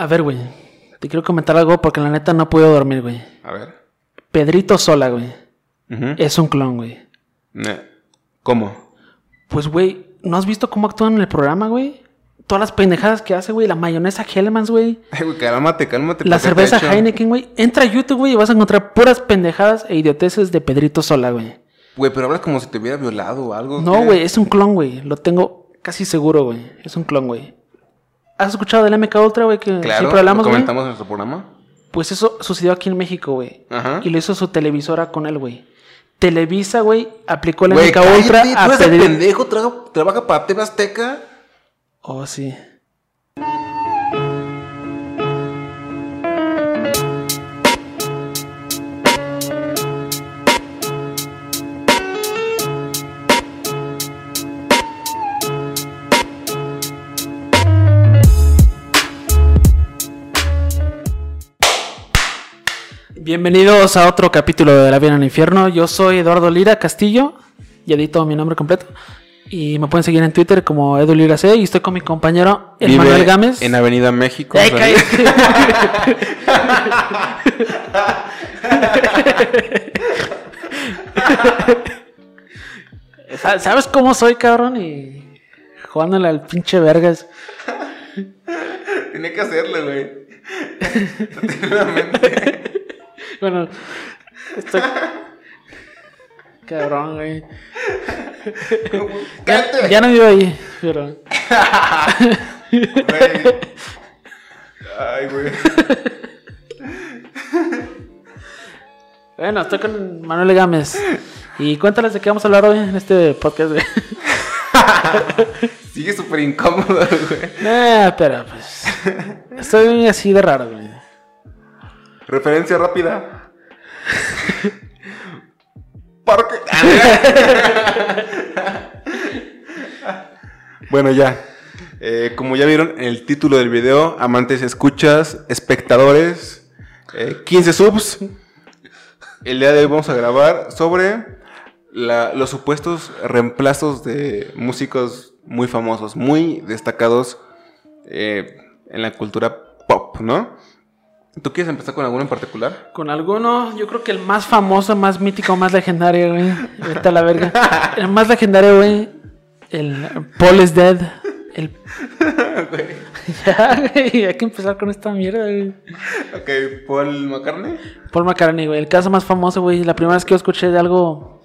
A ver, güey. Te quiero comentar algo porque la neta no puedo dormir, güey. A ver. Pedrito Sola, güey. Ujú. Es un clon, güey. ¿Cómo? Pues, güey, ¿no has visto cómo actúan en el programa, güey? Todas las pendejadas que hace, güey. La mayonesa Hellmann's, güey. Ay, güey, cálmate, cálmate. La ¿por qué te cerveza? Heineken, güey. Entra a YouTube, güey, y vas a encontrar puras pendejadas e idioteces de Pedrito Sola, güey. Güey, pero hablas como si te hubiera violado o algo. No, güey, es un clon, güey. Lo tengo casi seguro, güey. Es un clon, güey. ¿Has escuchado del MK Ultra, güey? Que Claro, siempre hablamos, lo comentamos en nuestro programa. Pues eso sucedió aquí en México, güey. Ajá. Y lo hizo su televisora con él, güey. Televisa, güey, aplicó el Güey, MK Ultra tú eres el pedir. pendejo, traga- trabaja para TV Azteca. Oh, sí. Bienvenidos a otro capítulo de La Vida en el Infierno. Yo soy Eduardo Lira Castillo y edito mi nombre completo. Y me pueden seguir en Twitter como Edu Lira C. Y estoy con mi compañero Vive Emanuel Gámez. En Avenida México. ¡Ey, ¿sabes? cállate! Sa- ¿Sabes cómo soy, cabrón? Y jugándole al pinche vergas. Tenía que hacerlo, güey. Bueno, estoy... Cabrón, güey. Ya no vivo ahí, pero... Güey. Ay, güey. Bueno, estoy con Manuel Gámez. Y cuéntales de qué vamos a hablar hoy en este podcast, güey. Sigue súper incómodo, güey. Eh, pero pues... Estoy así de raro, güey. Referencia rápida. Porque. bueno, ya. Eh, como ya vieron en el título del video, amantes, escuchas, espectadores, eh, 15 subs. El día de hoy vamos a grabar sobre los supuestos reemplazos de músicos muy famosos, muy destacados eh, en la cultura pop, ¿no? ¿Tú quieres empezar con alguno en particular? Con alguno, yo creo que el más famoso, más mítico, más legendario, güey. Vete a la verga. El más legendario, güey. El Paul is Dead. El... ya, güey. Hay que empezar con esta mierda, güey. Ok, Paul McCartney. Paul McCartney, güey. El caso más famoso, güey. La primera vez que yo escuché de algo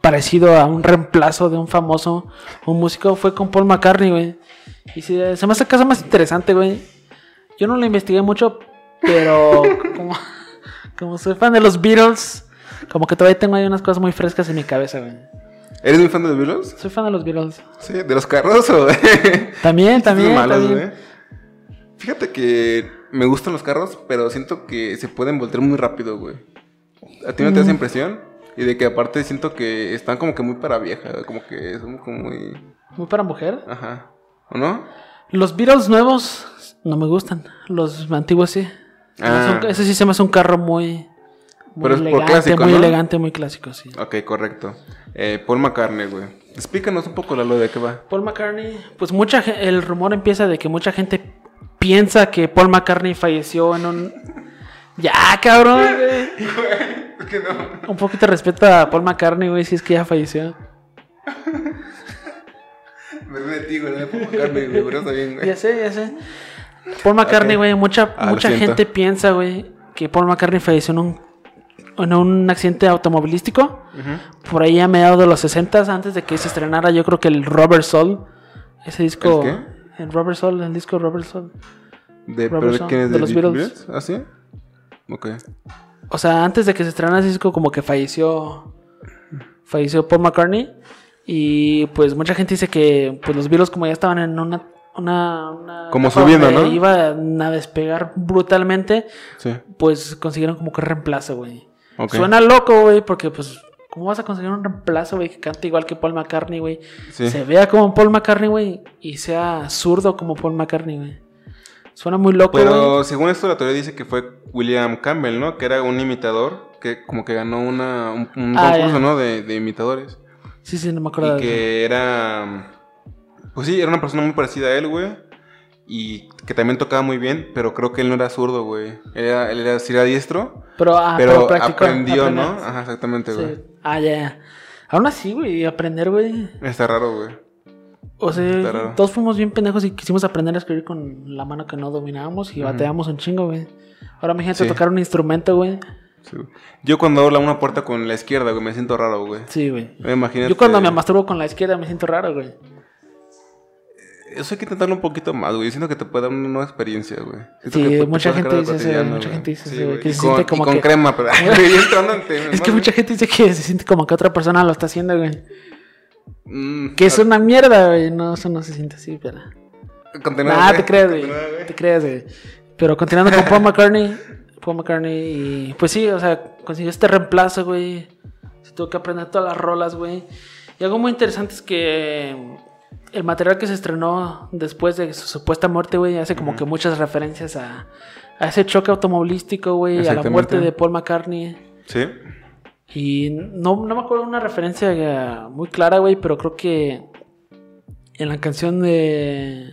parecido a un reemplazo de un famoso, un músico, fue con Paul McCartney, güey. Y sí, se me hace el caso más interesante, güey. Yo no lo investigué mucho, pero como, como soy fan de los Beatles, como que todavía tengo ahí unas cosas muy frescas en mi cabeza, güey. ¿Eres muy fan de los Beatles? Soy fan de los Beatles. Sí, de los carros o También, también, malos, también. güey. Fíjate que me gustan los carros, pero siento que se pueden voltear muy rápido, güey. ¿A ti no te da esa Mm. impresión? Y de que aparte siento que están como que muy para vieja, como que son como muy... Muy para mujer. Ajá. ¿O no? Los Beatles nuevos no me gustan. Los antiguos sí. Ah. Ese sí se me hace un carro muy, muy Pero es por elegante, clásico, muy ¿no? elegante, muy clásico, sí. Ok, correcto. Eh, Paul McCartney, güey. Explícanos un poco, Lalo, de qué va. Paul McCartney, pues mucha el rumor empieza de que mucha gente piensa que Paul McCartney falleció en un ya, cabrón, güey. Un poquito de respeto a Paul McCartney, güey, si es que ya falleció. Me ti, güey, Paul McCartney, güey, pero está bien, güey. Ya sé, ya sé. Paul McCartney, güey, mucha, Ah, mucha gente piensa, güey, que Paul McCartney falleció en un, en un accidente automovilístico. Por ahí a mediados de los 60 antes de que se estrenara, yo creo que el Robert Soul. Ese disco. ¿El El Robert Soul, el disco Robert Soul. De, ¿Pero Robert de Soul, quién es? de ¿De, los los Beatles. ¿Ah, sí? Ok. O sea, antes de que se estrenara ese disco, como que falleció. Falleció Paul McCartney. Y pues mucha gente dice que pues los Beatles, como ya estaban en una. Una, una Como subiendo, ¿no? Iban a despegar brutalmente. Sí. Pues consiguieron como que reemplazo, güey. Ok. Suena loco, güey, porque pues. ¿Cómo vas a conseguir un reemplazo, güey, que cante igual que Paul McCartney, güey? Sí. Se vea como Paul McCartney, güey, y sea zurdo como Paul McCartney, güey. Suena muy loco, güey. Pero según esto, la teoría dice que fue William Campbell, ¿no? Que era un imitador que como que ganó una, un, un Ah, concurso. ¿no? De, de imitadores. Sí, sí, no me acuerdo. Y de- que era. Pues sí, era una persona muy parecida a él, güey. y que también tocaba muy bien, pero creo que él no era zurdo, güey. Él era, él era, sí era diestro, Pero, ah, pero, practicó, aprendió, ¿no? Ajá, exactamente, Sí. güey. Ah, ya, ya. Aún así, güey, aprender, güey. Está raro, güey. O sea, todos fuimos bien pendejos y quisimos aprender a escribir con la mano que no dominábamos y Ujú. bateábamos un chingo, güey. Ahora imagínate Sí. tocar un instrumento, güey. Sí. Yo cuando abro una puerta con la izquierda, güey, me siento raro, güey. Sí, güey. Imagínate. Yo cuando me masturbo con la izquierda me siento raro, güey. Eso hay que intentarlo un poquito más, güey. Siento que te puede dar una nueva experiencia, güey. Sí, que mucha gente dice cotidiano, mucha gente dice Sí, güey. que Y se con, siente como y con que- crema, pero... Es que ¿no, mucha gente dice que se siente como que otra persona lo está haciendo, güey. Mm, Que es una mierda, güey. No, eso no se siente así, pero. Nah, te creas, güey. Te creas, güey. Pero continuando con Paul McCartney. Paul McCartney. Y pues sí, o sea, consiguió este reemplazo, güey. Se tuvo que aprender todas las rolas, güey. Y algo muy interesante es que el material que se estrenó después de su supuesta muerte, güey, hace como que muchas referencias a, a ese choque automovilístico, güey, a la muerte de Paul McCartney. Sí. Y no, no me acuerdo una referencia eh, muy clara, güey, pero creo que en la canción de.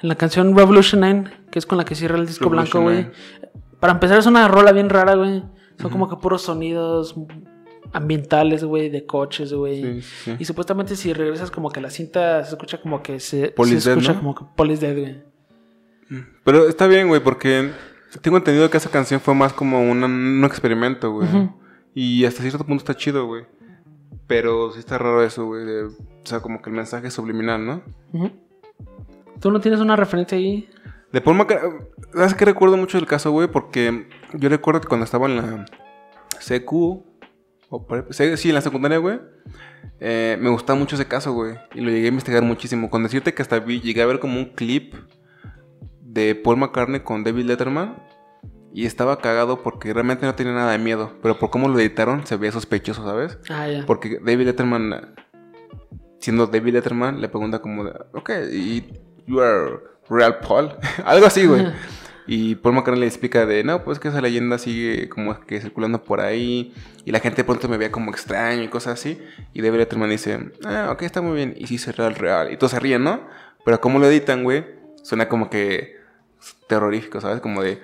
En la canción Revolution 9, que es con la que cierra el disco blanco, güey. Para empezar, es una rola bien rara, güey. Son como que puros sonidos ambientales, güey, de coches, güey. Sí, sí. Y supuestamente si regresas como que la cinta se escucha como que se, se Dead, escucha ¿no? como que Police Dead, güey. Pero está bien, güey, porque tengo entendido que esa canción fue más como una- un experimento, güey. Y hasta cierto punto está chido, güey. Pero sí está raro eso, güey. O sea, como que el mensaje es subliminal, ¿no? ¿Tú no tienes una referencia ahí? De Paul McCartney, ¿sabes qué recuerdo mucho del caso, güey? Porque yo recuerdo que cuando estaba en la CQ, o sí, en la secundaria, güey, eh, me gustaba mucho ese caso, güey. Y lo llegué a investigar muchísimo. Con decirte que hasta vi, llegué a ver como un clip de Paul McCartney con David Letterman. Y estaba cagado porque realmente no tenía nada de miedo. Pero por cómo lo editaron se veía sospechoso, ¿sabes? Ah, ya. Porque David Letterman, siendo David Letterman, le pregunta como, ok, y you are real Paul, algo así, güey. Y Paul McCartney le explica de, no, pues que esa leyenda sigue como que circulando por ahí y la gente de pronto me veía como extraño y cosas así. Y David Letterman dice, ah, ok, está muy bien, y sí será el real. Y todos se ríen, ¿no? Pero como lo editan, güey, suena como que terrorífico, ¿sabes? Como de,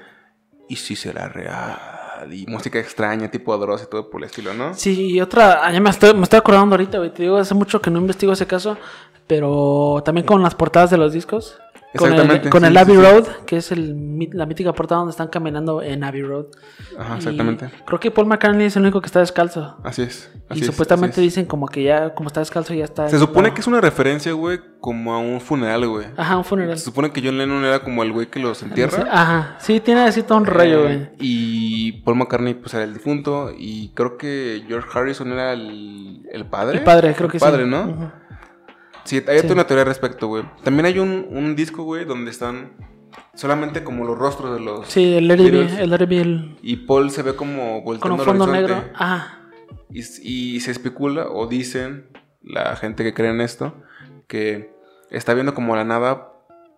y sí será real. Y música extraña, tipo Dross y todo por el estilo, ¿no? Sí, y otra, ah, ya me estoy, me estoy acordando ahorita, güey. Te digo, hace mucho que no investigo ese caso, pero también con las portadas de los discos. Con el, Exactamente, con sí, el sí, Abbey sí. Road, que es el, la mítica portada donde están caminando en Abbey Road. Ajá, Y exactamente. creo que Paul McCartney es el único que está descalzo. Así es. así y es, supuestamente así es. dicen como que ya, como está descalzo, ya está. Se supone que es una referencia, güey, como a un funeral, güey. Ajá, un funeral. Se supone que John Lennon era como el güey que los entierra. Ajá, sí, tiene así todo un rollo, güey. Eh, y Paul McCartney, pues era el difunto. Y creo que George Harrison era el, el padre. El padre, creo que El padre, sí. ¿no? Ujú. Sí, hay Sí. una teoría al respecto, güey. También hay un, un disco, güey, donde están solamente como los rostros de los. Sí, el Beatles. el Be, el- Y Paul se ve como con volteando un al fondo negro. Ajá. Y, y se especula o dicen la gente que cree en esto que está viendo como la nada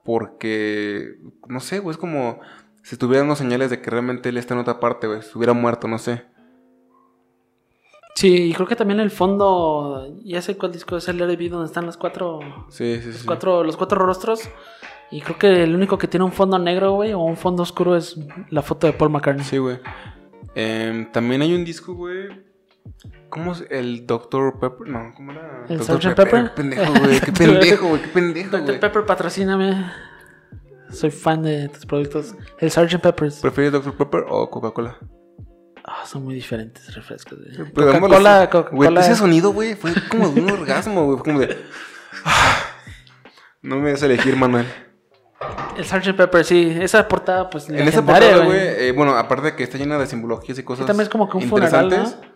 porque no sé, güey, es como si estuvieran unos señales de que realmente él está en otra parte, güey, si hubiera muerto, no sé. Sí, y creo que también el fondo, ya sé cuál disco es el Be, donde están los cuatro, Sí, sí, los sí. cuatro, los cuatro rostros. Y creo que el único que tiene un fondo negro, güey, o un fondo oscuro es la foto de Paul McCartney. Sí, güey. Em, también hay un disco, güey. ¿Cómo es? El Dr. Pepper. No, ¿cómo era? ¿El Dr. Pepper? Qué pendejo, güey. Qué pendejo, güey. Qué pendejo, Dr. Pepper, patrocíname. Soy fan de tus productos. El Sgt. Peppers. ¿Prefieres Dr. Pepper o Coca-Cola? Ah, son muy diferentes refrescos. güey. Coca-Cola, Güey, Coca-Cola. ese sonido, güey, fue como de un orgasmo, güey. Fue como de. No me a elegir, Manuel. El Sgt. Pepper, sí. Esa portada, pues. En esa portada, güey, eh, bueno, aparte de que está llena de simbologías y cosas. También es como que un funeral, interesantes,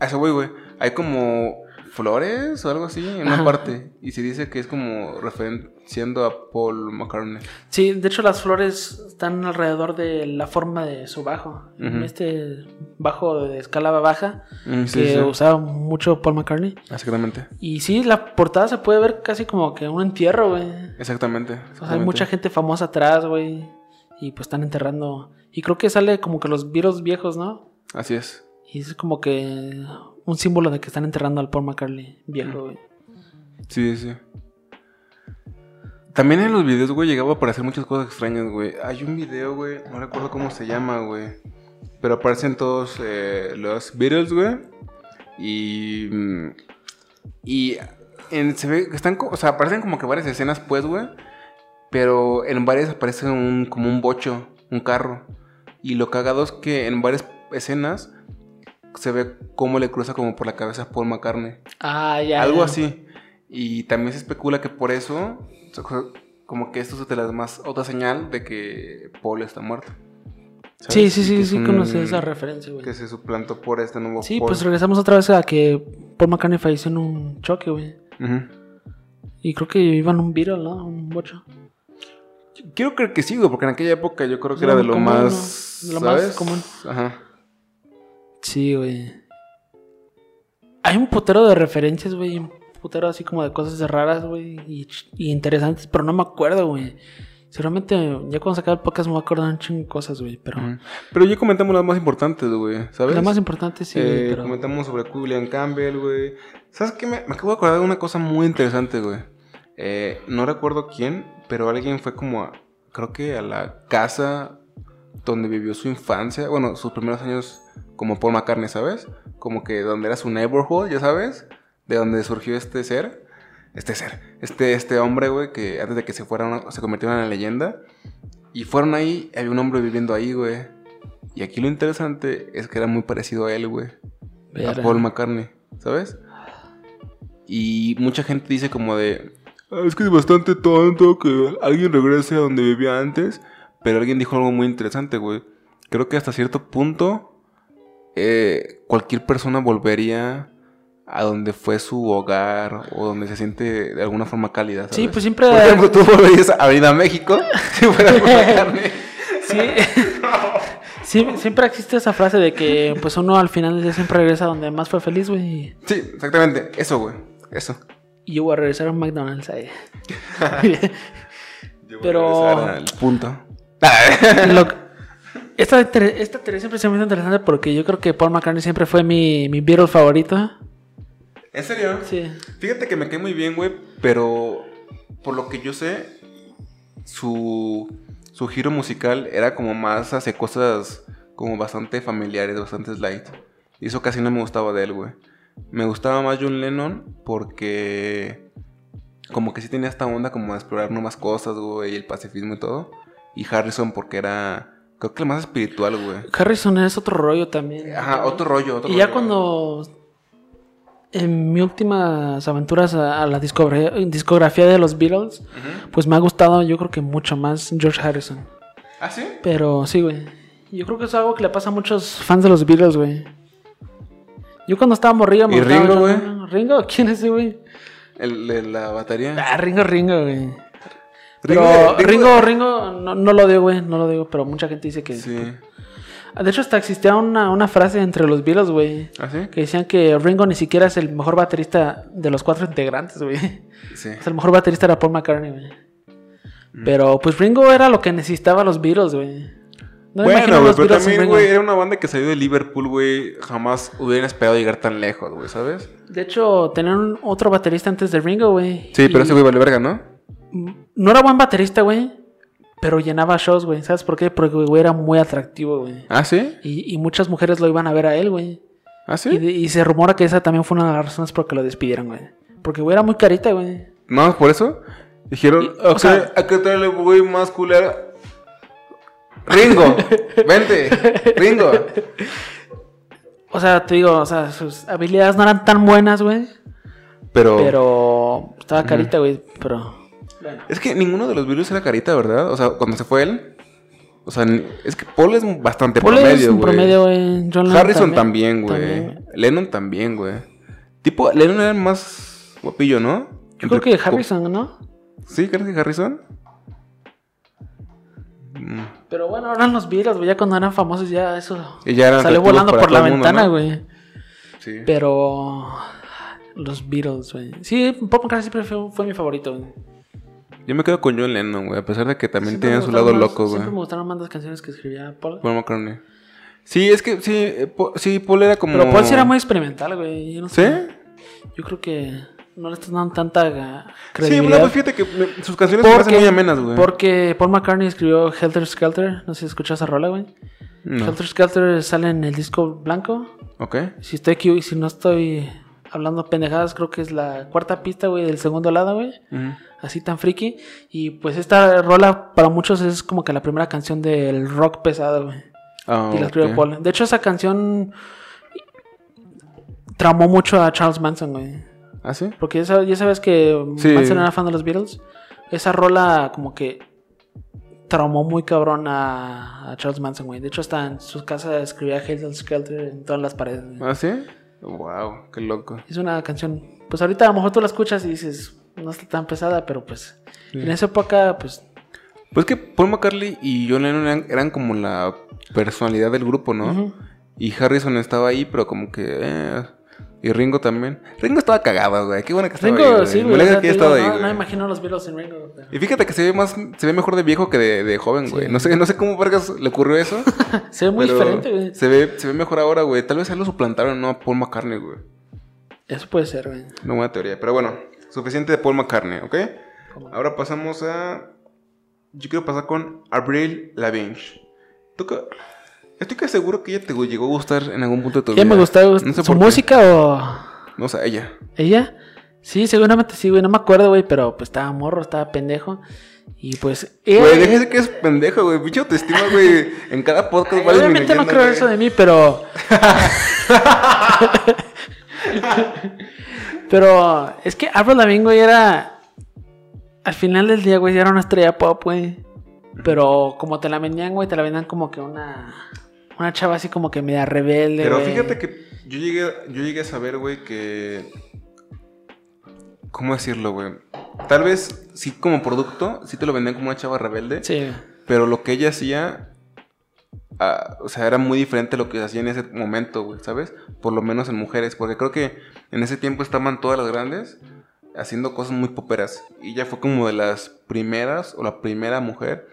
A eso voy, güey. Hay como flores o algo así en una parte. Y se dice que es como referenciando a Paul McCartney. Sí, de hecho las flores están alrededor de la forma de su bajo. Este bajo de escala baja Mm, sí, que sí. usaba mucho Paul McCartney. Exactamente. Y sí, la portada se puede ver casi como que un entierro, güey. Exactamente. O sea, hay mucha gente famosa atrás, güey. Y pues están enterrando. Y creo que sale como que los virus viejos, ¿no? Así es. Y es como que un símbolo de que están enterrando al Paul McCartney viejo, güey. Sí, sí. También en los videos, güey, llegaba a aparecer muchas cosas extrañas, güey. Hay un video, güey, no recuerdo cómo se llama, güey. Pero aparecen todos eh, los Beatles, güey. Y. mm, Y. Se ve que están. O sea, aparecen como que varias escenas, pues, güey. Pero en varias aparece un, como un bocho, un carro. Y lo cagado es que en varias escenas se ve cómo le cruza como por la cabeza a Paul McCartney. Ah, ya. Algo ya. así. Y también se especula que por eso, como que esto se te da más otra señal de que Paul está muerto. ¿Sabes? Sí, sí, sí, es sí, conocí esa referencia, güey. Que se suplantó por este nuevo Sí, Paul. pues regresamos otra vez a que Paul McCartney falleció en un choque, güey. Ujú. Y creo que iban un Beatle, ¿no? Un bocho. Quiero creer que sí, güey, porque en aquella época yo creo que era de lo común, más. ¿no? De lo más común. Ajá. Sí, güey. Hay un putero de referencias, güey. Un putero así como de cosas raras, güey. Y, interesantes, pero no me acuerdo, güey. Seguramente ya cuando se acabe el podcast me voy a acordar un chingo de cosas, güey. Pero. Pero ya comentamos las más importantes, güey, ¿sabes? lo más importante sí. Eh, pero... Comentamos sobre William Campbell, güey. ¿Sabes qué? Me, me acabo de acordar de una cosa muy interesante, güey. Eh, no recuerdo quién, pero alguien fue como a, creo que a la casa donde vivió su infancia, bueno, sus primeros años como Paul McCartney, ¿sabes? Como que donde era su neighborhood, ya sabes, de donde surgió este ser, este ser, este, este hombre, güey, que antes de que se fuera, una- se convirtiera en una leyenda. Y fueron ahí, había un hombre viviendo ahí, güey. Y aquí lo interesante es que era muy parecido a él, güey. A. Paul McCartney, ¿sabes? Y mucha gente dice como de... "Ah, Es que es bastante tonto que alguien regrese a donde vivía antes. Pero alguien dijo algo muy interesante, güey. Creo que hasta cierto punto eh, cualquier persona volvería a donde fue su hogar o donde se siente de alguna forma cálida, ¿sabes? Sí, pues siempre- Por ejemplo, tú volverías a Avenida México si fuera Paul McCartney. Sí. Sí, siempre existe esa frase de que pues uno al final día siempre regresa donde más fue feliz, güey. Sí, exactamente. Eso, güey. Eso. Y yo voy a regresar a un McDonald's ahí. Yo voy a Pero- regresar al punto. Lo- esta, esta teoría siempre se me hizo interesante porque yo creo que Paul McCartney siempre fue mi, mi Beatle favorito. ¿En serio? Sí. Fíjate que me cae muy bien, güey, pero por lo que yo sé, su, su giro musical era como más hacia cosas como bastante familiares, bastante light. Y eso casi no me gustaba de él, güey. Me gustaba más John Lennon porque como que sí tenía esta onda como de explorar nuevas cosas, güey, y el pacifismo y todo. Y Harrison porque era, creo que el más espiritual, güey. Harrison es otro rollo también. Ajá, otro rollo, otro Y ya rollo. cuando en mis últimas aventuras a, a la discografía, discografía de los Beatles, pues me ha gustado yo creo que mucho más George Harrison. ¿Ah, sí? Pero sí, güey. Yo creo que es algo que le pasa a muchos fans de los Beatles, güey. Yo cuando estaba morrido me ¿Y Ringo, güey? ¿Ringo? ¿Quién es ese, güey? El de la batería. Ah, Ringo, Ringo, güey. Ringo- Pero Ringo- Ringo, Ringo, no, no lo digo, güey, no lo digo, pero mucha gente dice que... Sí. De hecho, hasta existía una, una frase entre los Beatles, güey, ¿Ah, sí? que decían que Ringo ni siquiera es el mejor baterista de los cuatro integrantes, güey. Sí. O sea, el mejor baterista era Paul McCartney, güey. Mm. Pero pues Ringo era lo que necesitaba los Beatles, güey. No bueno, güey, pero también, güey, era una banda que salió de Liverpool, güey. Jamás hubieran esperado llegar tan lejos, güey, ¿sabes? De hecho, tenían otro baterista antes de Ringo, güey. Sí, pero ese güey vale verga, ¿no? No era buen baterista, güey. Pero llenaba shows, güey. ¿Sabes por qué? Porque, güey, era muy atractivo, güey. ¿Ah, sí? Y, y muchas mujeres lo iban a ver a él, güey. ¿Ah, sí? y se rumora que esa también fue una de las razones por que lo despidieron, güey. Porque, güey, era muy carita, güey. No, por eso. Dijeron, Y, o sea- hay que traerle güey más culera. Ringo, vente, Ringo. O sea, te digo, o sea, sus habilidades no eran tan buenas, güey. Pero, Pero estaba carita, güey. Pero. Es que ninguno de los virus era carita, ¿verdad? O sea, cuando se fue él. O sea, es que Paul es bastante Paul promedio, es un güey. promedio, güey. Harrison también, güey. Lennon también, güey. Tipo, Lennon era más guapillo, ¿no? Yo creo que Harrison, ¿no? ¿Sí? ¿Crees que Harrison? Mm. Pero bueno, eran los Beatles, güey. Ya cuando eran famosos, ya eso. Y ya eran salió volando por la ventana, ¿no? güey. Sí. Pero. Los Beatles, güey. Sí, Paul McCartney siempre fue, fue mi favorito, güey. Yo me quedo con John Lennon, güey. A pesar de que también tenía su lado más- loco, güey. Siempre me gustaron más las canciones que escribía Paul. Paul McCartney. Sí, es que sí, eh, Po- sí, Paul era como. Pero Paul sí era muy experimental, güey. Yo no ¿Sí? sé. Yo creo que. no le estás dando tanta eh, Sí, credibilidad. bueno, pues fíjate que me- sus canciones me parecen muy amenas, güey. Porque Paul McCartney escribió Helter Skelter. No sé si escuchas esa rola, güey. No. Helter Skelter sale en el disco blanco. Ok. Si estoy aquí, si no estoy hablando pendejadas, creo que es la cuarta pista, güey, del segundo lado, güey. Así tan friki. Y pues esta rola para muchos es como que la primera canción del rock pesado, güey. Ah, Y la escribió. Paul. De hecho, esa canción traumó mucho a Charles Manson, güey. ¿Ah, sí? Porque ya sabes, ya sabes que Sí. Manson era fan de los Beatles. Esa rola como que traumó muy cabrón a, a Charles Manson, güey. De hecho, hasta en su casa escribía Hazel Skelter en todas las paredes. güey. ¿Ah, sí? Wow, qué loco. Es una canción, pues ahorita a lo mejor tú la escuchas y dices, no está tan pesada, pero pues en esa época, pues Pues que Paul McCartney y John Lennon eran, eran como la personalidad del grupo, ¿no? Y Harrison estaba ahí, pero como que... eh, Y Ringo también. Ringo estaba cagado, güey. Qué bueno que estaba Ringo, ahí, güey. sí, Me güey. alegra que ahí, no, no me imagino los Beatles sin Ringo. Y fíjate que se ve más... Se ve mejor de viejo que de, de joven, güey. Sí. No sé, no sé cómo vergas le ocurrió eso. Se ve muy diferente, güey. Se ve, se ve mejor ahora, güey. Tal vez él lo suplantaron, ¿no? A Paul McCartney, güey. Eso puede ser, güey. Una buena teoría. Pero bueno, suficiente de Paul McCartney, ¿ok? ¿Cómo? Ahora pasamos a. Yo quiero pasar con Avril Lavigne. ¿Tú qué- Estoy casi seguro que ella te llegó a gustar en algún punto de tu vida. ¿Quién me gustó? No sé ¿Su música o No sé, ella. ella? Sí, seguramente sí, güey. No me acuerdo, güey, pero pues estaba morro, estaba pendejo. Y pues. ella- Güey, déjese que es pendejo, güey. Pinche autoestima, güey. En cada podcast Ay, va Obviamente no creo eso de mí, pero. pero es que Avril Lavigne, güey, era. Al final del día, güey, era una estrella pop, güey. Pero como te la vendían, güey, te la vendían como que una. Una chava así como que media rebelde, Pero fíjate que yo llegué, yo llegué a saber, güey, que. ¿Cómo decirlo, güey? Tal vez sí como producto, sí te lo vendían como una chava rebelde. Sí. Pero lo que ella hacía, ah, o sea, era muy diferente a lo que hacía en ese momento, güey, ¿sabes? Por lo menos en mujeres, porque creo que en ese tiempo estaban todas las grandes haciendo cosas muy poperas. Y ella fue como de las primeras, o la primera mujer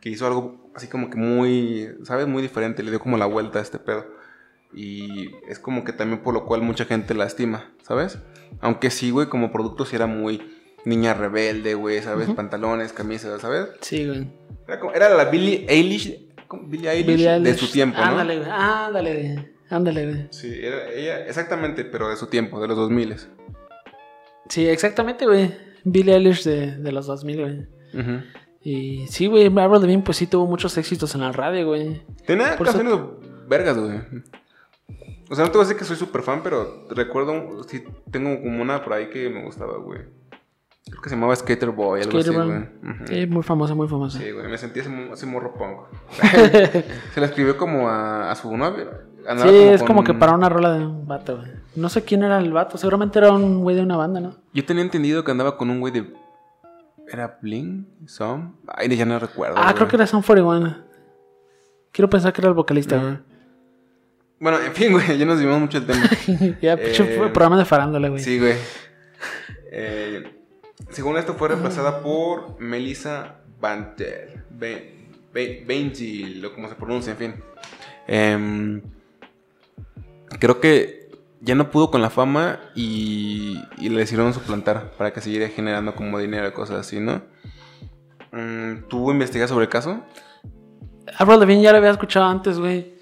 que hizo algo así como que muy, ¿sabes? Muy diferente, le dio como la vuelta a este pedo. Y es como que también por lo cual mucha gente la estima, ¿sabes? Aunque sí, güey, como producto sí era muy niña rebelde, güey, ¿sabes? Pantalones, camisas, ¿sabes? Sí, güey. Era, como- era la Billie Eilish. Billie Eilish, Billie de su tiempo, ¿no? Ándale, güey. Ándale, güey. Ándale, güey. Sí, era ella, exactamente, pero de su tiempo, de los 2000. Sí, exactamente, güey. Billie Eilish de, de los 2000, güey. Ujú. Y sí, güey, Avril Lavigne pues sí tuvo muchos éxitos en la radio, güey. Tenía Por eso- canciones vergas, güey. O sea, no te voy a decir que soy súper fan, pero recuerdo, sí, tengo como una por ahí que me gustaba, güey. Creo que se llamaba Skater Boy, algo Skater así, güey. Ujú. Sí, muy famosa, muy famosa. Sí, güey, me sentí ese, ese morro punk. se la escribió como a, a su novia. andaba Sí, es con- como que para una rola de un vato, güey. No sé quién era el vato, seguramente era un güey de una banda, ¿no? Yo tenía entendido que andaba con un güey de... ¿Era Bling? ¿Som? Ay, ya no recuerdo. Ah, güey. creo que era Son 41. Quiero pensar que era el vocalista, güey. Bueno, en fin, güey, ya nos dimos mucho el tema. ya, Eh, fue programa de farándula, güey. Sí, güey. Eh, según esto fue reemplazada por Melissa Bantel. Bantil, o como se pronuncia, en fin. Em, creo que ya no pudo con la fama y, y le decidieron suplantar para que siguiera generando como dinero y cosas así, ¿no? Mm, ¿Tú investigas sobre el caso? Avril Lavigne ya lo había escuchado antes, güey.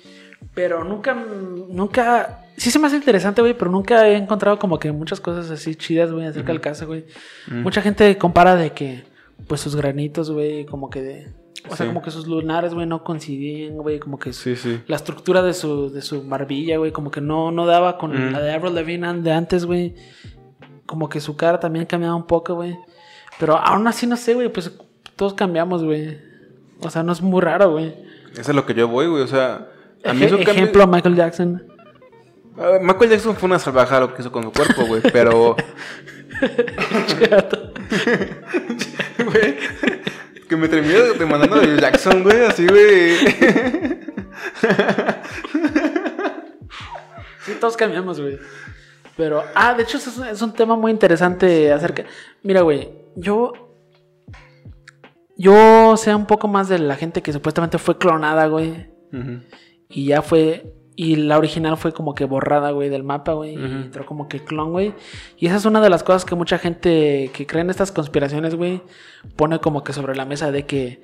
Pero nunca, nunca... Sí se me hace interesante, güey, pero nunca he encontrado como que muchas cosas así chidas, güey, acerca del caso, güey. Mucha gente compara de que, pues, sus granitos, güey, como que de... O sea, Sí. como que sus lunares, güey, no coincidían, güey, como que su- sí. la estructura de su, de su barbilla, güey, como que no, no daba con Mm. la de Avril Lavigne de antes, güey. Como que su cara también cambiaba un poco, güey. Pero aún así, no sé, güey, pues todos cambiamos, güey. O sea, no es muy raro, güey. Eso es lo que yo voy, güey. O sea, a mí Eje- es un cambio- ejemplo, Michael Jackson. Michael Jackson fue una salvajada lo que hizo con su cuerpo, güey, pero... Que me terminé demandando de Jackson, güey, así, güey. Sí, todos cambiamos, güey. Pero, ah, de hecho, es, un- es un tema muy interesante acerca. Mira, güey, yo. Yo sé un poco más de la gente que supuestamente fue clonada, güey. Y ya fue. Y la original fue como que borrada, güey, del mapa, güey. Y entró como que clon, güey. Y esa es una de las cosas que mucha gente que cree en estas conspiraciones, güey, pone como que sobre la mesa de que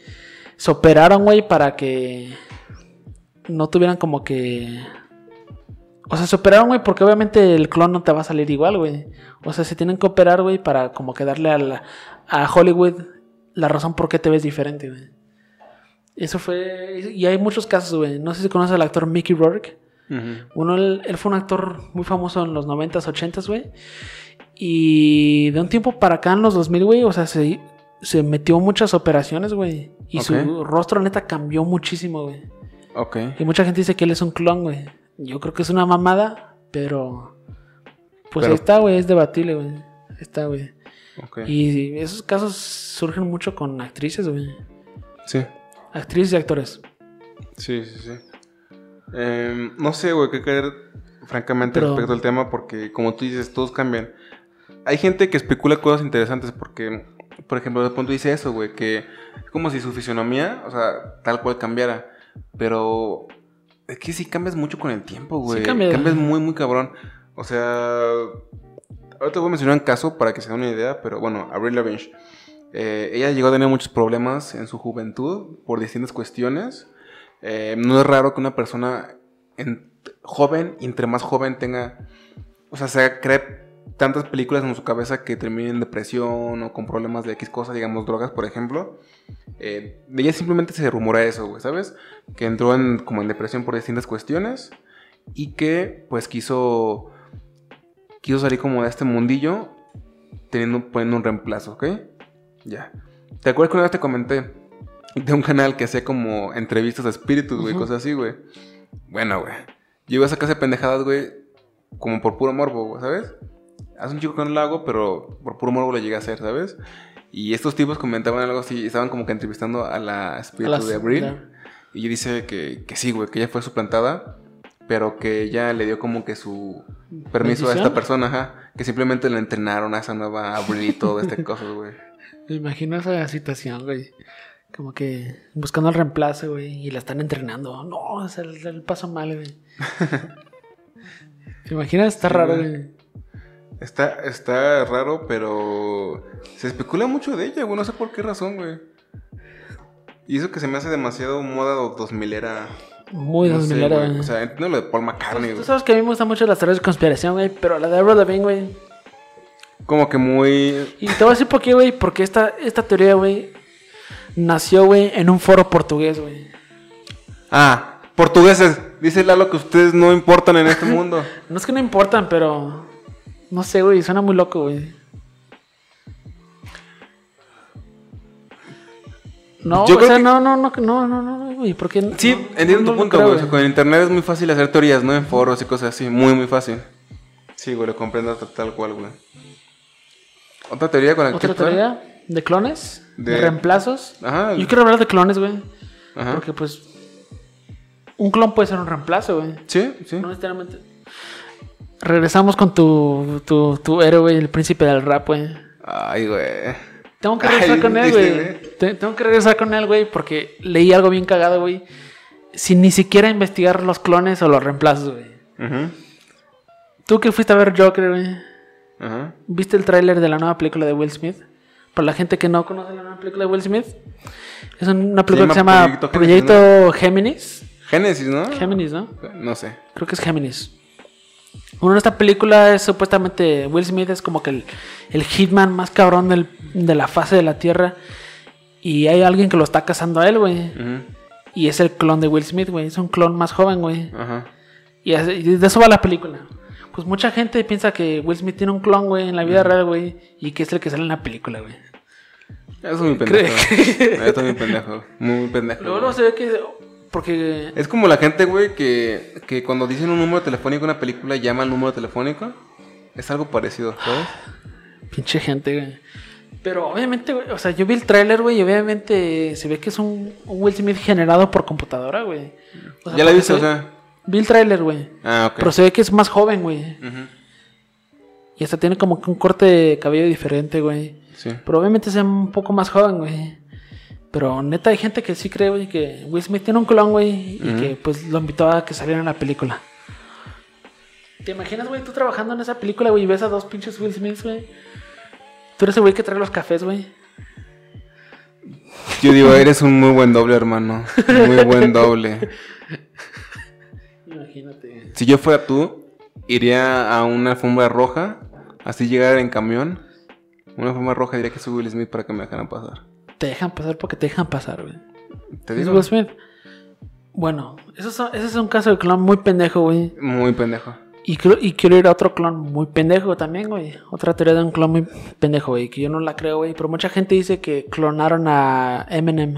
se operaron, güey, para que no tuvieran como que... O sea, se operaron, güey, porque obviamente el clon no te va a salir igual, güey. O sea, se tienen que operar, güey, para como que darle a, la- a Hollywood la razón por qué te ves diferente, güey. Eso fue... Y hay muchos casos, güey. No sé si conoces al actor Mickey Rourke. Uno, él, él fue un actor muy famoso en los 90s, 80s, güey. Y de un tiempo para acá, en los 2000, güey, o sea, se, se metió muchas operaciones, güey. Y su rostro, neta, cambió muchísimo, güey. Ok. Y mucha gente dice que él es un clon, güey. Yo creo que es una mamada, pero... Pues Pero- ahí está, güey, es debatible, güey. Está, güey. Ok. Y esos casos surgen mucho con actrices, güey. Sí. Actrices y actores. Sí, sí, sí. Em, no sé, güey, qué creer, francamente, Pero- respecto al tema, porque como tú dices, todos cambian. Hay gente que especula cosas interesantes porque, por ejemplo, de pronto dice eso, güey, que es como si su fisionomía, o sea, tal cual cambiara. Pero es que sí cambias mucho con el tiempo, güey. cambia. Cambias muy, muy cabrón. O sea, ahorita voy a mencionar un caso para que se den una idea, pero bueno, Avril Lavigne. Eh, ella llegó a tener muchos problemas en su juventud por distintas cuestiones. Eh, no es raro que una persona en- joven, entre más joven tenga, o sea, se cree tantas películas en su cabeza que termine en depresión o con problemas de X cosas, digamos drogas, por ejemplo. Eh, de ella simplemente se rumora eso, ¿sabes? Que entró en, como en depresión por distintas cuestiones y que pues quiso, quiso salir como de este mundillo teniendo, poniendo un reemplazo, ¿ok? Ya. ¿Te acuerdas que una vez te comenté de un canal que hacía como entrevistas a espíritus, güey, cosas así, güey? Bueno, güey. Yo iba a de pendejadas, güey, como por puro morbo, güey, ¿sabes? Hace un chico que no lo hago, pero por puro morbo lo llegué a hacer, ¿sabes? Y estos tipos comentaban algo así, estaban como que entrevistando a la espíritu A de Abril. Y ella dice que, que sí, güey, que ella fue suplantada, pero que ella le dio como que su permiso a esta persona, ajá. Que simplemente le entrenaron a esa nueva Abril y todo este cosas, güey. Me imagino esa situación, güey. Como que buscando el reemplazo, güey, y la están entrenando. No, es el, el paso mal, güey. ¿Te imaginas? Está Sí, raro, güey. Está, está raro, pero se especula mucho de ella, güey. No sé por qué razón, güey. Y eso que se me hace demasiado moda 2000 era. Muy no 2000 sé, era, güey. O sea, entiendo lo de Paul McCartney, Tú güey. sabes que a mí me gustan mucho las teorías de conspiración, güey, pero la de Avril Lavigne, güey. Como que muy. Y te voy a decir por qué, güey, porque esta, esta teoría, güey, nació, güey, en un foro portugués, güey. Ah, portugueses. Dice Lalo que ustedes no importan en este mundo. No es que no importan, pero... No sé, güey, suena muy loco, güey. No, Yo o sea, que- no, no, no, no, no, no, güey, porque... Sí, no, entiendo no tu punto, güey. O sea, con el internet es muy fácil hacer teorías, ¿no? En foros y cosas así. Muy, muy fácil. Sí, güey, lo comprendo tal cual, güey. Otra teoría con la que ¿Otra teoría? ¿De clones? ¿De, De- reemplazos? Ajá. Yo quiero hablar de clones, güey. Ajá. Porque, pues... Un clon puede ser un reemplazo, güey. Sí, sí. No necesariamente. Regresamos con tu, tu, tu héroe, el príncipe del rap, güey. Ay, güey. Tengo que Ay, regresar con él, ¿viste, güey. güey? Te- Tengo que regresar con él, güey, porque leí algo bien cagado, güey. Sin ni siquiera investigar los clones o los reemplazos, güey. Ajá. Tú que fuiste a ver Joker, güey. Ajá. ¿Viste el tráiler de la nueva película de Will Smith? Para la gente que no conoce la nueva película de Will Smith. Es una película que se llama Proyecto Géminis, Proyecto Géminis. Génesis, ¿no? Géminis, ¿no? No sé. Creo que es Géminis. Bueno, esta película es supuestamente Will Smith es como que el, el hitman más cabrón del- de la fase de la Tierra. Y hay alguien que lo está cazando a él, güey. Y es el clon de Will Smith, güey. Es un clon más joven, güey. Ajá. Y de eso va la película. Pues mucha gente piensa que Will Smith tiene un clon, güey, en la vida real, güey. Y que es el que sale en la película, güey. Eso es muy pendejo. Eso es muy pendejo. Muy pendejo. Luego, luego se ve que... Porque... Es como la gente, güey, que, que cuando dicen un número telefónico en una película llama al número telefónico. Es algo parecido, ¿sabes? Pinche gente, güey. Pero obviamente, güey, o sea, yo vi el tráiler, güey, y obviamente se ve que es un, un Will Smith generado por computadora, güey. O sea, ya la viste, o sea. Vi el tráiler, güey. Ah, ok. Pero se ve que es más joven, güey. Ujú. Y hasta tiene como que un corte de cabello diferente, güey. Sí. Pero obviamente es un poco más joven, güey. Pero neta hay gente que sí cree, güey, que Will Smith tiene un clon, güey, y que pues lo invitó a que saliera en la película. ¿Te imaginas, güey, tú trabajando en esa película, güey, y ves a dos pinches Will Smiths, güey? Tú eres el güey que trae los cafés, güey. Yo digo, eres un muy buen doble, hermano. Muy buen doble. Imagínate. Si yo fuera tú, iría a una alfombra roja, así llegar en camión. Una alfombra roja diría que soy Will Smith para que me dejaran pasar. Te dejan pasar porque te dejan pasar, güey. Te digo, Will Smith. Bueno, eso es, ese es un caso de clon muy pendejo, güey. muy pendejo. Y, creo- y quiero ir a otro clon muy pendejo también, güey. Otra teoría de un clon muy pendejo, güey. Que yo no la creo, güey. Pero mucha gente dice que clonaron a Eminem.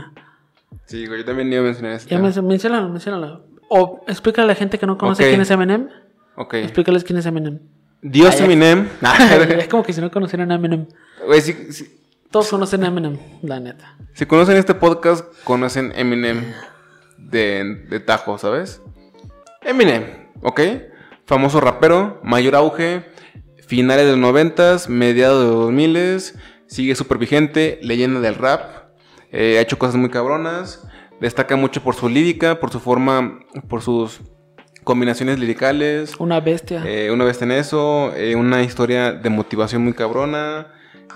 Sí, güey, yo también iba a mencionar esto. Ya men- menciónalo, menciónalo. O explícale a la gente que no conoce quién es Eminem. Ok. Explícales quién es Eminem. Dios Ay, Eminem. es como que si no conocieran a Eminem. Güey, si, si- Todos conocen a Eminem, la neta. si conocen este podcast, conocen Eminem de, de Tajo, ¿sabes? Eminem, ¿ok? Famoso rapero, mayor auge, finales de los noventas, mediados de los 2000 sigue súper vigente, leyenda del rap, eh, ha hecho cosas muy cabronas, destaca mucho por su lírica, por su forma, por sus combinaciones liricales, Una bestia. eh, una vez en eso, eh, una historia de motivación muy cabrona.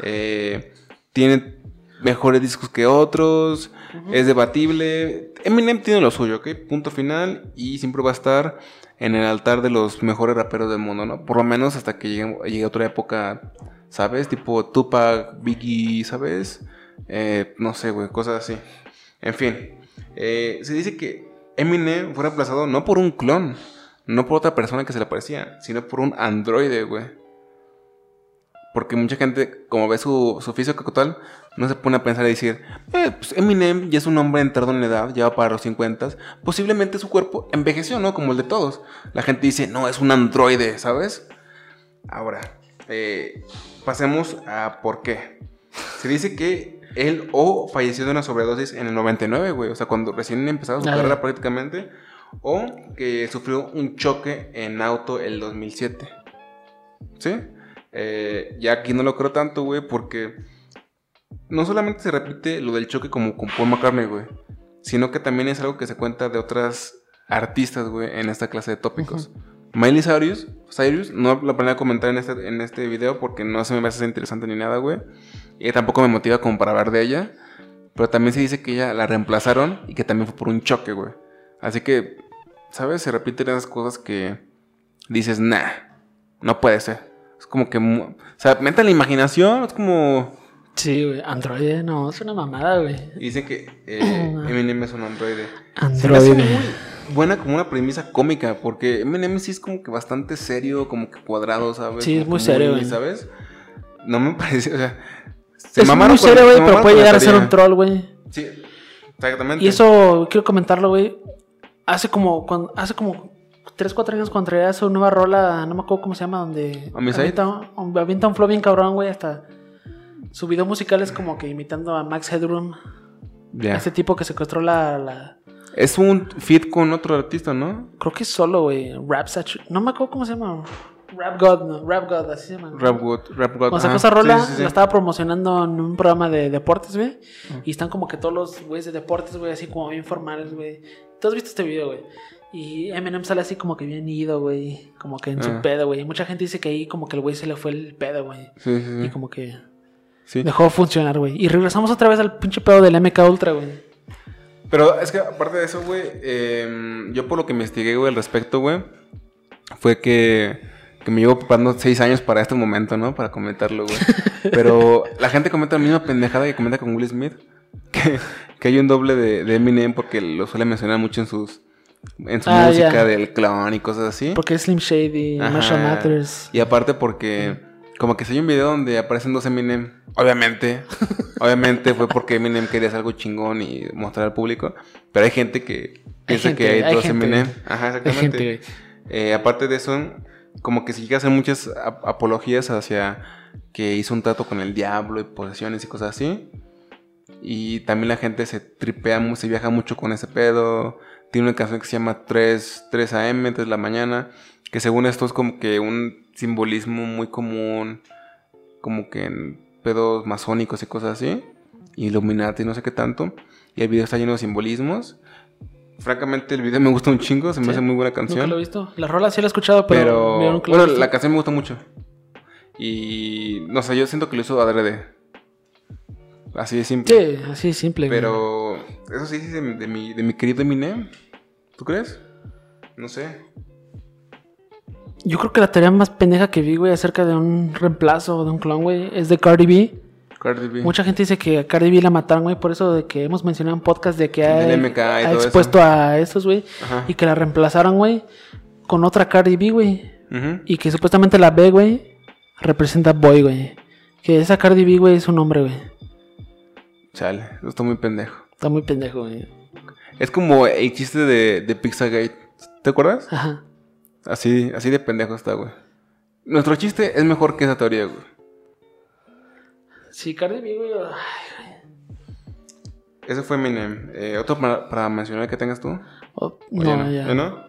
eh, tiene mejores discos que otros. Es debatible. Eminem tiene lo suyo, ¿ok? Punto final. Y siempre va a estar en el altar de los mejores raperos del mundo, ¿no? Por lo menos hasta que llegue, llegue otra época, ¿sabes? Tipo Tupac, Biggie, ¿sabes? Eh, no sé, güey, cosas así. En fin. Eh, se dice que Eminem fue reemplazado no por un clon, no por otra persona que se le parecía, sino por un androide, güey. Porque mucha gente, como ve su, su físico total, no se pone a pensar y decir, eh, pues Eminem ya es un hombre entrado en la edad, ya va para los 50, posiblemente su cuerpo envejeció, ¿no? Como el de todos. La gente dice, no, es un androide, ¿sabes? Ahora, eh, pasemos a por qué. Se dice que él o falleció de una sobredosis en el 99, güey, o sea, cuando recién empezaba su Ah, carrera prácticamente, o que sufrió un choque en auto el 2007. ¿Sí? Eh, ya aquí no lo creo tanto, güey, porque no solamente se repite lo del choque como con Paul McCartney, güey, sino que también es algo que se cuenta de otras artistas, güey, en esta clase de tópicos. Miley Cyrus, Cyrus, no la planeo comentar en este, en este video porque no se me hace interesante ni nada, güey. Y tampoco me motiva como para hablar de ella. Pero también se dice que ella la reemplazaron y que también fue por un choque, güey. Así que, ¿sabes? Se repiten esas cosas que dices, nah, no puede ser. Es como que, o sea, meta la imaginación, es como... Sí, güey. Android, no, es una mamada, güey. Dicen que eh, Eminem es un androide. Se me hace Android. muy buena como una premisa cómica, porque Eminem sí es como que bastante serio, como que cuadrado, ¿sabes? Sí, es muy serio, güey. ¿sabes? No me parece, o sea... Se Es muy serio, se güey, pero puede llegar a ser un troll, güey. Sí, exactamente. Y eso, quiero comentarlo, güey. Hace como, cuando, hace como 3, 4 años cuando traía su nueva rola, no me acuerdo cómo se llama, donde avienta, un- avienta un flow bien cabrón, güey, hasta su video musical es como que imitando a Max Headroom, Ya. ese tipo que secuestró la, la- Es un fit con otro artista, ¿no? creo que es solo, güey, Rap no me acuerdo cómo se llama, Rap God, no, Rap God, así se llama. Rap God, Rap God. Sacó ajá. esa rola, Sí, sí, sí. la estaba promocionando en un programa de deportes, güey. Y están como que todos los güeyes de deportes, güey, así como bien formales, güey. ¿Tú has visto este video, güey? Y Eminem sale así como que bien ido, güey. Como que en su Ah. pedo, güey. Y mucha gente dice que ahí como que el güey se le fue el pedo, güey. Sí, sí. Y como que Sí. dejó de funcionar, güey. Y regresamos otra vez al pinche pedo del MK Ultra, güey. Pero es que aparte de eso, güey, eh, yo por lo que investigué, güey, al respecto, güey, fue que, que me llevo preparando seis años para este momento, ¿no? Para comentarlo, güey. Pero la gente comenta la misma pendejada que comenta con Will Smith. Que, que hay un doble de, de Eminem porque lo suele mencionar mucho en sus en su Ah, música del clown y cosas así. Porque es Slim Shady. Marshall Mathers. Y aparte porque como que si hay un video donde aparecen dos Eminem, obviamente, obviamente fue porque Eminem quería hacer algo chingón y mostrar al público, pero hay gente que piensa gente, que hay, dos. Eminem. Ajá, Hay exactamente. gente. Eh, aparte de eso, como que se llega a hacer muchas ap- apologías hacia que hizo un trato con el diablo y posesiones y cosas así. Y también la gente se tripea, se viaja mucho con ese pedo. Tiene una canción que se llama 3, 3 AM, 3 de la mañana, que según esto es como que un simbolismo muy común, como que en pedos masónicos y cosas así. Illuminati, no sé qué tanto. Y el video está lleno de simbolismos. Francamente, el video me gusta un chingo, se me Sí. hace muy buena Nunca canción. lo he visto. La rola sí la he escuchado, pero. Nunca bueno, la canción me gusta mucho. Y no sé, yo siento que lo hizo adrede. Así de simple. Sí, así es simple. Pero eso sí de, mi- de mi, de mi querido Eminem. ¿Tú crees? No sé. Yo creo que la teoría más pendeja que vi, güey, acerca de un reemplazo de un clon, güey, es de Cardi B. Cardi B. Mucha gente dice que a Cardi B la mataron, güey, por eso de que hemos mencionado en podcast de que ha, Del MK y ha todo expuesto a estos, güey, y que la reemplazaron, güey, con otra Cardi B, güey, Ujú. y que supuestamente la B, güey, representa boy, güey. Que esa Cardi B, güey, es un hombre, güey. Chale, está muy pendejo. Está muy pendejo, güey. Es como el chiste de, de Pizzagate. ¿Te acuerdas? Ajá. Así, así de pendejo está, güey. Nuestro chiste es mejor que esa teoría, güey. Sí, Cardi B, güey. Ese fue Eminem. Eh, ¿Otro para, para mencionar que tengas tú? oh, ¿O no, ya. ¿Ya no?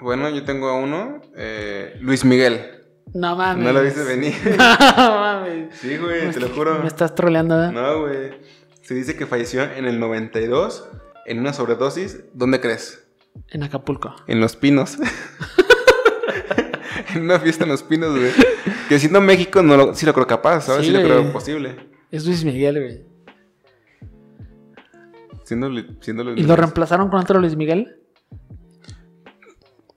Bueno, yo tengo a uno. eh, Luis Miguel. No mames. ¿No lo viste venir? no mames. sí, güey, te lo juro. Me estás troleando, ¿verdad? No, güey. Se dice que falleció en el 92 en una sobredosis. ¿Dónde crees? En Acapulco. En Los Pinos. en una fiesta en Los Pinos, güey. Que siendo México, no lo, sí lo creo capaz, ¿sabes? Sí, Sí, lo creo posible. Es Luis Miguel, güey. Siendo, siendo Luis ¿Y lo reemplazaron con otro Luis Miguel?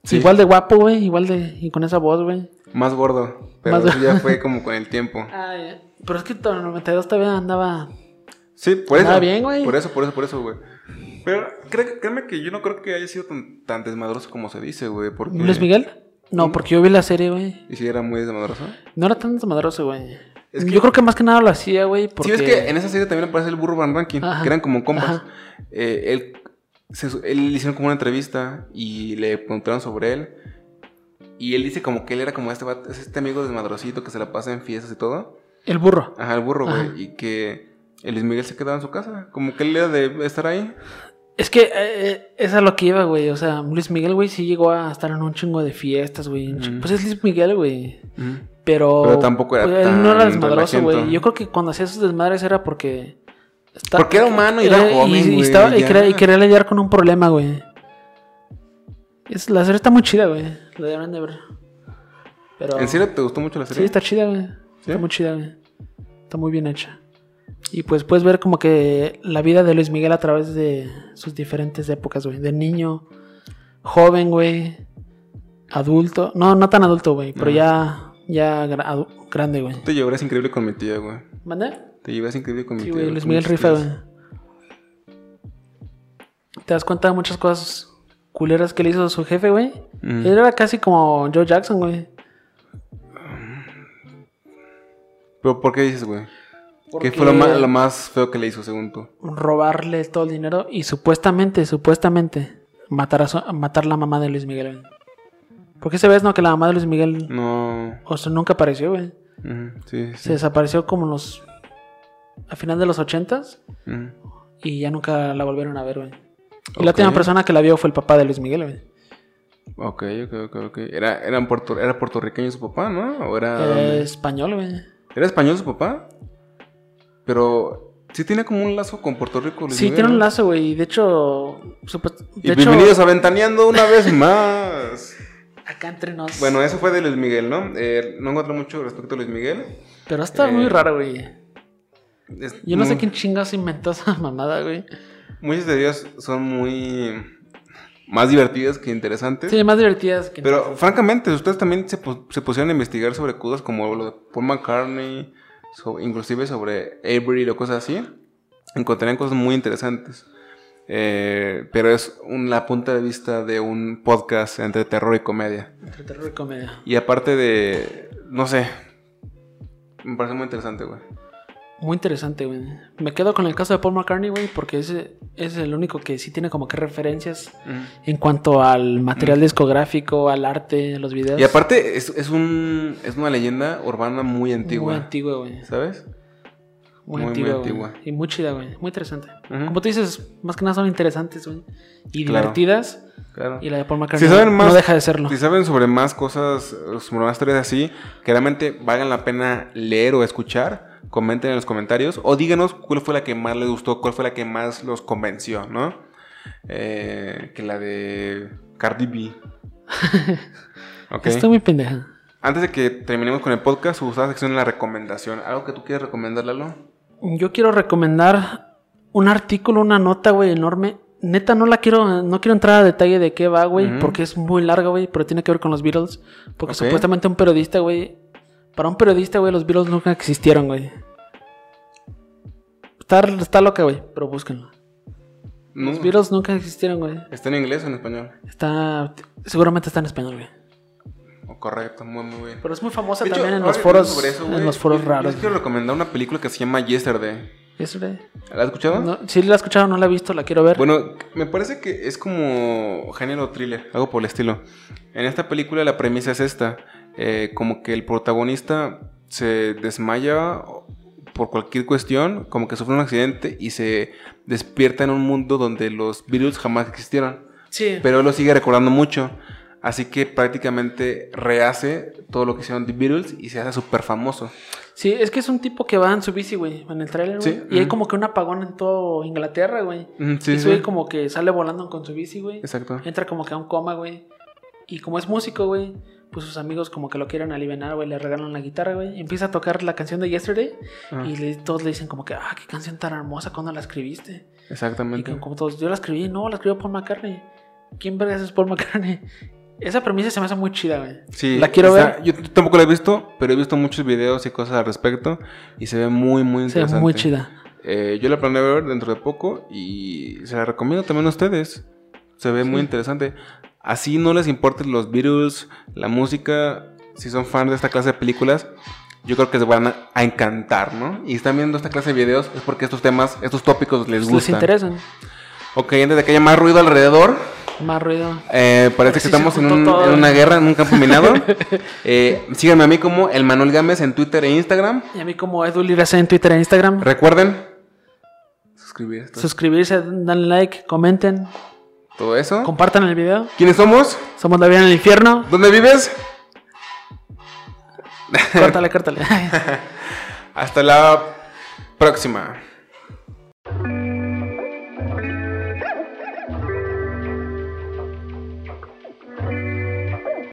Sí. Igual de guapo, güey. Igual de. Y con esa voz, güey. Más gordo. Pero Más- eso ya fue como con el tiempo. Ah, ya. Pero es que en el 92 todavía andaba. Sí, por eso. Andaba bien, güey. Por eso, por eso, por eso, güey. Pero cré- créeme que yo no creo que haya sido tan, tan desmadroso como se dice, güey. Porque... ¿Luis Miguel? No, porque yo vi la serie, güey. ¿Y si era muy desmadroso? No era tan desmadroso, güey. Es que- Yo creo que más que nada lo hacía, güey. Porque... Sí, es que en esa serie también aparece el burro Van Ranking, Ajá. que eran como compas. Eh, él, se- él le hicieron como una entrevista y le preguntaron sobre él. Y él dice como que él era como este, este amigo desmadrosito que se la pasa en fiestas y todo. El burro. Ajá, el burro, güey. Y que el Luis Miguel se quedaba en su casa. Como que él era de estar ahí. Es que eh, eh, es a lo que iba, güey. O sea, Luis Miguel, güey, sí llegó a estar en un chingo de fiestas, güey. Pues es Luis Miguel, güey. Pero. Pero tampoco era pues, Él no era tan desmadroso, güey. Yo creo que cuando hacía sus desmadres era porque. está- Porque era humano y era joven, y, güey, estaba- y quería, y quería lidiar con un problema, güey. Es, la serie está muy chida, güey. La deberían de ver. Pero. ¿En serio te gustó mucho la Sí, serie? está chida, güey. ¿Sí? Está muy chida, güey. Está muy bien hecha. Y pues puedes ver como que la vida de Luis Miguel a través de sus diferentes épocas, güey. De niño, joven, güey. Adulto. No, no tan adulto, güey. Pero ya, ya gra- adu- grande, güey. Te llevarás increíble con mi tía, güey. ¿Mande? Te llevas increíble con mi Sí, tía. güey. Luis Miguel rifa, güey. Te das cuenta de muchas cosas culeras que le hizo su jefe, güey. Mm. Él era casi como Joe Jackson, güey. ¿Pero por qué dices, güey? ¿Qué Porque- fue lo más, lo más feo que le hizo, según tú? robarle todo el dinero y supuestamente, supuestamente, matar a, su- matar la mamá de Luis Miguel. güey. Porque se ves, no? Que la mamá de Luis Miguel, No. o sea, nunca apareció, güey. Sí, sí. Se desapareció como los... A final de los ochentas y ya nunca la volvieron a ver, güey. Y la última persona que la vio fue el papá de Luis Miguel, güey. Ok, ok, ok, ok. Era, eran puerto, era puertorriqueño su papá, ¿no? ¿O era, Eh, español, güey. ¿Era español su papá? Pero sí tiene como un lazo con Puerto Rico. Luis Sí, Miguel, tiene un lazo, güey. De hecho... Y hecho, bienvenidos a Ventaneando una vez más. acá entre nos... Bueno, eso fue de Luis Miguel, ¿no? Eh, no encuentro mucho respecto a Luis Miguel. Pero está eh, muy raro, güey. Yo no sé muy- quién chingados inventó esa mamada, güey. Muchas de ellas son muy más divertidas que interesantes. Sí, más divertidas que... Pero francamente, ustedes también se, se pusieron a investigar sobre cosas como lo de Paul McCartney, so- inclusive sobre Avery o cosas así. Encontrarían cosas muy interesantes. Eh, pero es un- la punta de vista de un podcast entre terror y comedia. Entre terror y comedia. Y aparte de, no sé, me parece muy interesante, güey. Muy interesante, güey. Me quedo con el caso de Paul McCartney, güey, porque ese es el único que sí tiene como que referencias en cuanto al material discográfico, al arte, los videos. Y aparte es, es, un, es una leyenda urbana muy antigua, Muy antigua, güey. ¿sabes? Muy, antigua, antigua. Y muy chida, güey. Muy interesante. Como tú dices, más que nada son interesantes, güey. Y Claro. divertidas. Claro. Y la de Paul McCartney Si saben más, no deja de serlo. Si saben sobre más cosas, sobre más historias así, que realmente valgan la pena leer o escuchar, comenten en los comentarios o díganos cuál fue la que más les gustó, cuál fue la que más los convenció, ¿no? Eh, que la de Cardi B. ok. Estoy muy pendeja. Antes de que terminemos con el podcast, su gustada sección de la recomendación. ¿Algo que tú quieras recomendar, Lalo? Yo quiero recomendar un artículo, una nota, güey, enorme. Neta, no la quiero, no quiero entrar a detalle de qué va, güey, porque es muy larga, güey, pero tiene que ver con los Beatles. Porque supuestamente un periodista, güey, para un periodista, güey, los Beatles nunca existieron, güey. Está, está loca, güey, pero búsquenlo. No. Los Beatles nunca existieron, güey. ¿Está en inglés o en español? Está, seguramente está en español, güey. Oh, correcto, muy, muy bien. Pero es muy famosa hecho, también en los foros, eso, en los foros yo- raros. Yo les quiero recomendar una película que se llama Yesterday. Yesterday. ¿La has escuchado? No, sí la he escuchado, no la he visto, la quiero ver. Bueno, me parece que es como género thriller, algo por el estilo. En esta película la premisa es esta, eh, como que el protagonista se desmaya por cualquier cuestión, como que sufre un accidente y se despierta en un mundo donde los Beatles jamás existieron. sí. Pero él lo sigue recordando mucho. Así que prácticamente rehace todo lo que hicieron The Beatles y se hace súper famoso. Sí, es que es un tipo que va en su bici, güey, en el trailer, güey. Sí, Y hay como que un apagón en todo Inglaterra, güey. Sí, y sí. güey como que sale volando con su bici, güey. Exacto. Entra como que a un coma, güey. Y como es músico, güey, pues sus amigos como que lo quieren aliviar, güey, le regalan la guitarra, güey. Y empieza a tocar la canción de Yesterday. Ajá. Y le- todos le dicen como que, ah, qué canción tan hermosa, ¿cuándo la escribiste? Y Exactamente. como, como todos, yo la escribí, no, la escribió Paul McCartney. ¿Quién vergas es Paul McCartney? Esa premisa se me hace muy chida, güey. Sí, La quiero está- ver. Yo tampoco la he visto, pero he visto muchos videos y cosas al respecto y se ve muy, muy Se ve interesante. muy chida. Eh, yo la planeo ver dentro de poco y se la recomiendo también a ustedes. Se ve muy interesante. Así no les importen los Beatles, la música, si son fans de esta clase de películas, yo creo que les van a, a encantar, ¿no? Y están viendo esta clase de videos es porque estos temas, estos tópicos les Les gustan. interesan. Ok, antes de que haya más ruido alrededor, Más ruido. eh, parece que Sí, se estamos en, un- una guerra, en un campo minado. Eh, síganme a mí como el Manuel Gámez en Twitter e Instagram. Y a mí como Edu Lirase en Twitter e Instagram. Recuerden suscribirse. Suscribirse, danle like, comenten, Todo eso. compartan el video. ¿Quiénes somos? Somos la vida en el infierno. ¿Dónde vives? Córtale, córtale. Hasta la próxima.